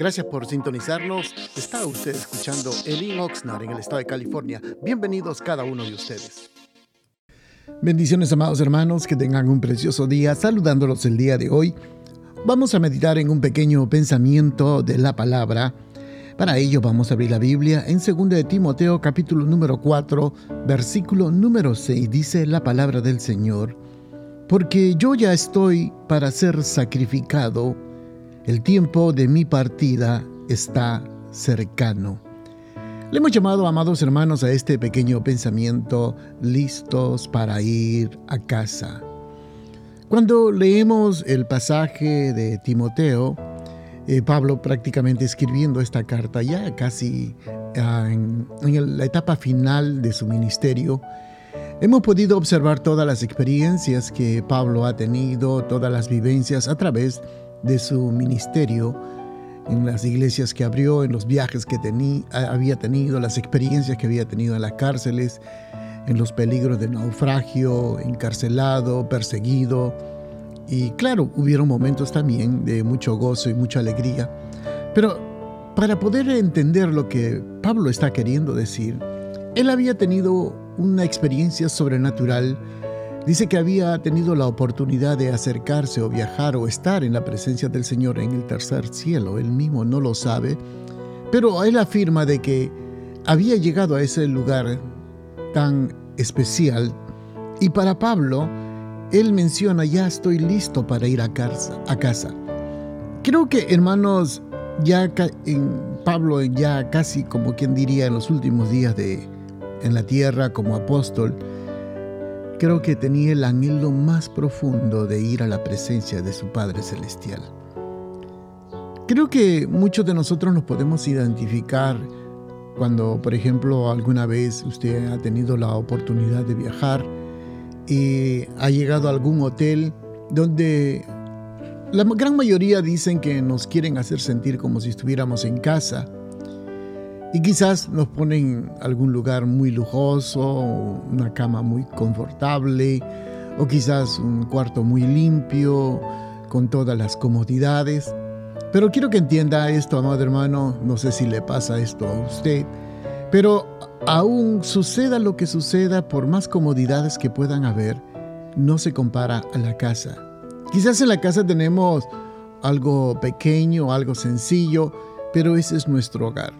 Gracias por sintonizarnos. Está usted escuchando Elin Oxnard en el estado de California. Bienvenidos cada uno de ustedes. Bendiciones, amados hermanos, que tengan un precioso día. Saludándolos el día de hoy. Vamos a meditar en un pequeño pensamiento de la palabra. Para ello vamos a abrir la Biblia en 2 de Timoteo capítulo número 4, versículo número 6. Dice la palabra del Señor, porque yo ya estoy para ser sacrificado el tiempo de mi partida está cercano. Le hemos llamado, amados hermanos, a este pequeño pensamiento, listos para ir a casa. Cuando leemos el pasaje de Timoteo, eh, Pablo prácticamente escribiendo esta carta ya casi ah, en la etapa final de su ministerio, Hemos podido observar todas las experiencias que Pablo ha tenido, todas las vivencias a través de su ministerio, en las iglesias que abrió, en los viajes que había tenido, las experiencias que había tenido en las cárceles, en los peligros de naufragio, encarcelado, perseguido. Y claro, hubieron momentos también de mucho gozo y mucha alegría. Pero para poder entender lo que Pablo está queriendo decir, él había tenido una experiencia sobrenatural Dice que había tenido la oportunidad de acercarse o viajar o estar en la presencia del Señor en el tercer cielo. Él mismo no lo sabe, pero él afirma de que había llegado a ese lugar tan especial y para Pablo, él menciona, ya estoy listo para ir a casa. Creo que, hermanos, ya en Pablo, ya casi como quien diría en los últimos días de en la tierra como apóstol, creo que tenía el anhelo más profundo de ir a la presencia de su Padre Celestial. Creo que muchos de nosotros nos podemos identificar cuando, por ejemplo, alguna vez usted ha tenido la oportunidad de viajar y ha llegado a algún hotel donde la gran mayoría dicen que nos quieren hacer sentir como si estuviéramos en casa y quizás nos ponen algún lugar muy lujoso, una cama muy confortable, o quizás un cuarto muy limpio, con todas las comodidades. Pero quiero que entienda esto, amado hermano, no sé si le pasa esto a usted, pero aún suceda lo que suceda, por más comodidades que puedan haber, no se compara a la casa. Quizás en la casa tenemos algo pequeño, algo sencillo, pero ese es nuestro hogar.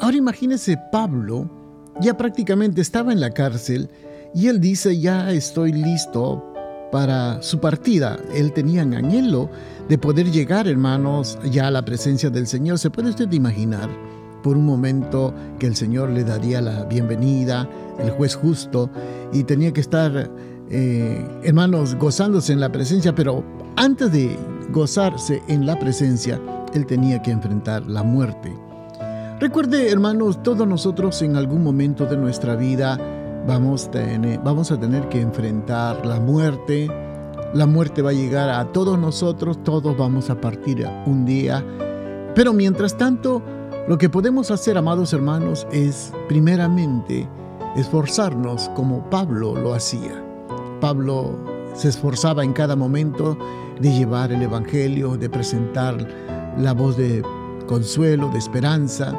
Ahora imagínese Pablo, ya prácticamente estaba en la cárcel y él dice, ya estoy listo para su partida. Él tenía un anhelo de poder llegar, hermanos, ya a la presencia del Señor. ¿Se puede usted imaginar por un momento que el Señor le daría la bienvenida, el juez justo, y tenía que estar, eh, hermanos, gozándose en la presencia, pero antes de gozarse en la presencia, él tenía que enfrentar la muerte. Recuerde, hermanos, todos nosotros en algún momento de nuestra vida vamos a, tener, que enfrentar la muerte. La muerte va a llegar a todos nosotros, todos vamos a partir un día. Pero mientras tanto, lo que podemos hacer, amados hermanos, es primeramente esforzarnos como Pablo lo hacía. Pablo se esforzaba en cada momento de llevar el Evangelio, de presentar la voz de consuelo, de esperanza,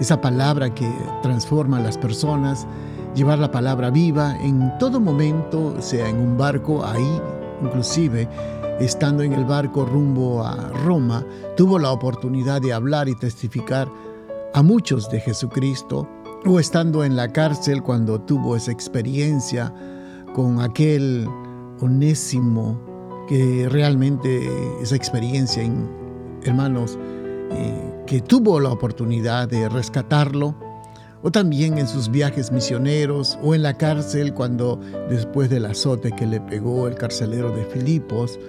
esa palabra que transforma a las personas, llevar la palabra viva en todo momento, sea en un barco, ahí inclusive estando en el barco rumbo a Roma, tuvo la oportunidad de hablar y testificar a muchos de Jesucristo, o estando en la cárcel cuando tuvo esa experiencia con aquel onésimo que realmente esa experiencia, hermanos, eh, que tuvo la oportunidad de rescatarlo, o también en sus viajes misioneros, o en la cárcel cuando después del azote que le pegó el carcelero de Filipos,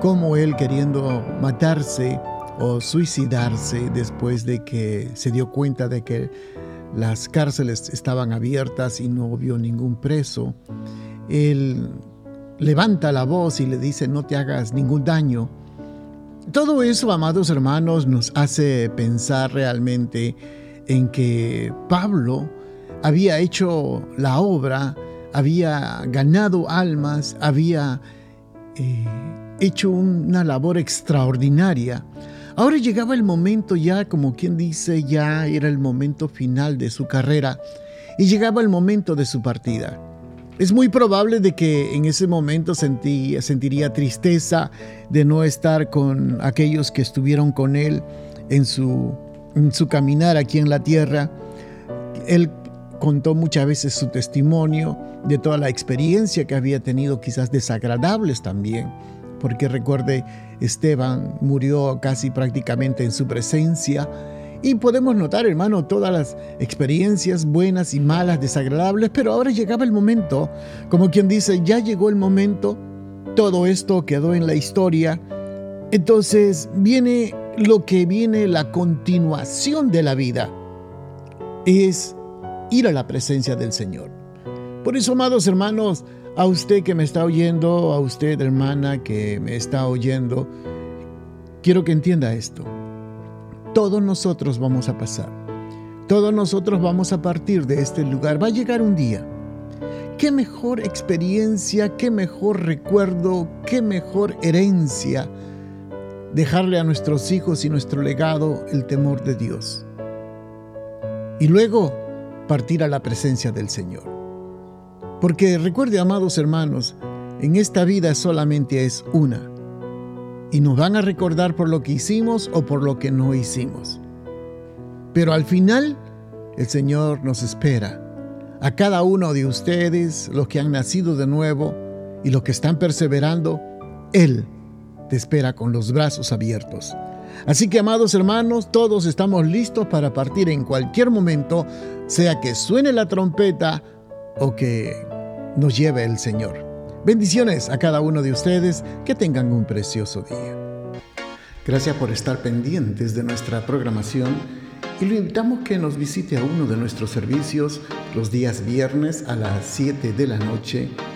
como él queriendo matarse o suicidarse después de que se dio cuenta de que las cárceles estaban abiertas y no vio ningún preso, él levanta la voz y le dice, no te hagas ningún daño, todo eso, amados hermanos, nos hace pensar realmente en que Pablo había hecho la obra, había ganado almas, había eh, hecho una labor extraordinaria. Ahora llegaba el momento ya, como quien dice, ya era el momento final de su carrera y llegaba el momento de su partida. Es muy probable de que en ese momento sentiría tristeza de no estar con aquellos que estuvieron con él en su caminar aquí en la tierra. Él contó muchas veces su testimonio de toda la experiencia que había tenido, quizás desagradables también, porque recuerde, Esteban murió casi prácticamente en su presencia y podemos notar, hermano, todas las experiencias buenas y malas, desagradables, pero ahora llegaba el momento, como quien dice, ya llegó el momento, todo esto quedó en la historia, entonces viene lo que viene, la continuación de la vida, es ir a la presencia del Señor. Por eso, amados hermanos, a usted que me está oyendo, a usted hermana que me está oyendo, quiero que entienda esto. Todos nosotros vamos a pasar. Todos nosotros vamos a partir de este lugar. Va a llegar un día. ¿Qué mejor experiencia, qué mejor recuerdo, qué mejor herencia dejarle a nuestros hijos y nuestro legado el temor de Dios? Y luego partir a la presencia del Señor. Porque recuerde, amados hermanos, en esta vida solamente es una y nos van a recordar por lo que hicimos o por lo que no hicimos. Pero al final, el Señor nos espera. A cada uno de ustedes, los que han nacido de nuevo y los que están perseverando, Él te espera con los brazos abiertos. Así que, amados hermanos, todos estamos listos para partir en cualquier momento, sea que suene la trompeta o que nos lleve el Señor. Bendiciones a cada uno de ustedes, que tengan un precioso día. Gracias por estar pendientes de nuestra programación y lo invitamos que nos visite a uno de nuestros servicios los días viernes a las 7 de la noche